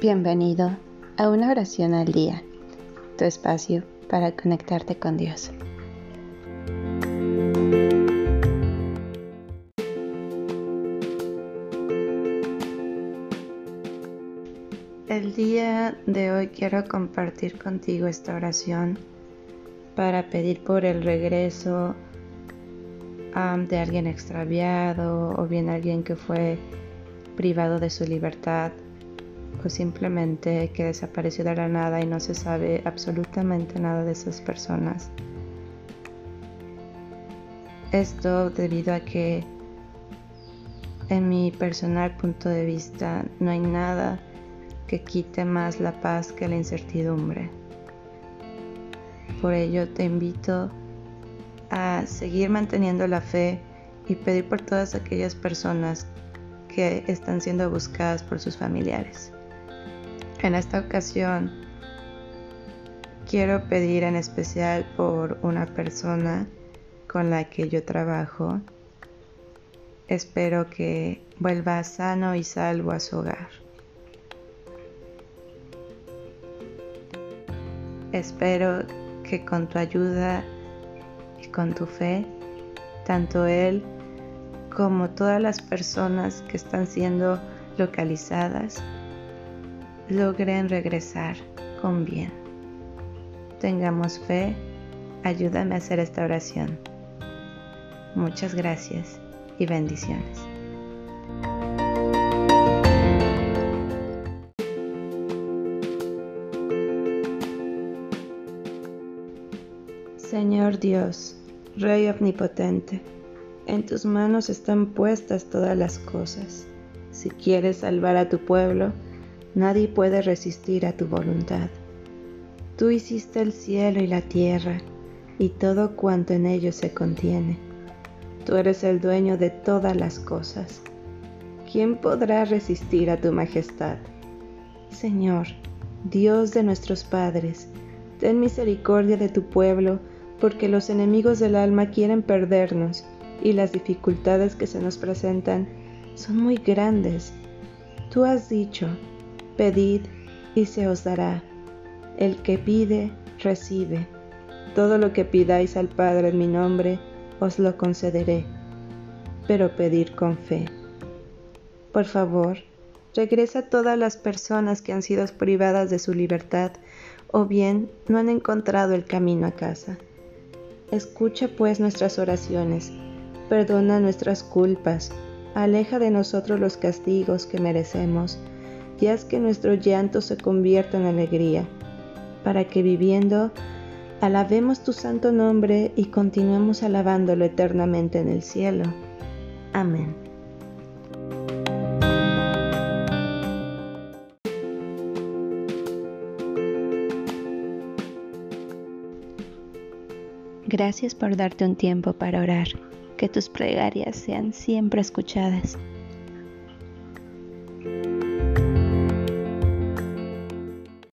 Bienvenido a una oración al día, tu espacio para conectarte con Dios. El día de hoy quiero compartir contigo esta oración para pedir por el regreso de alguien extraviado o bien alguien que fue privado de su libertad o simplemente que desapareció de la nada y no se sabe absolutamente nada de esas personas. Esto debido a que en mi personal punto de vista no hay nada que quite más la paz que la incertidumbre. Por ello te invito a seguir manteniendo la fe y pedir por todas aquellas personas que están siendo buscadas por sus familiares. En esta ocasión quiero pedir en especial por una persona con la que yo trabajo. Espero que vuelva sano y salvo a su hogar. Espero que con tu ayuda y con tu fe, tanto él como todas las personas que están siendo localizadas logren regresar con bien. Tengamos fe, ayúdame a hacer esta oración. Muchas gracias y bendiciones. Señor Dios, Rey omnipotente, en tus manos están puestas todas las cosas. Si quieres salvar a tu pueblo, Nadie puede resistir a tu voluntad. Tú hiciste el cielo y la tierra y todo cuanto en ellos se contiene. Tú eres el dueño de todas las cosas. ¿Quién podrá resistir a tu majestad? Señor, Dios de nuestros padres, ten misericordia de tu pueblo, porque los enemigos del alma quieren perdernos y las dificultades que se nos presentan son muy grandes. Tú has dicho, Pedid y se os dará. El que pide, recibe. Todo lo que pidáis al Padre en mi nombre, os lo concederé. Pero pedir con fe. Por favor, regresa a todas las personas que han sido privadas de su libertad o bien no han encontrado el camino a casa. Escucha pues nuestras oraciones, perdona nuestras culpas, aleja de nosotros los castigos que merecemos y haz que nuestro llanto se convierta en alegría, para que viviendo alabemos tu santo nombre y continuemos alabándolo eternamente en el cielo. Amén. Gracias por darte un tiempo para orar. Que tus plegarias sean siempre escuchadas.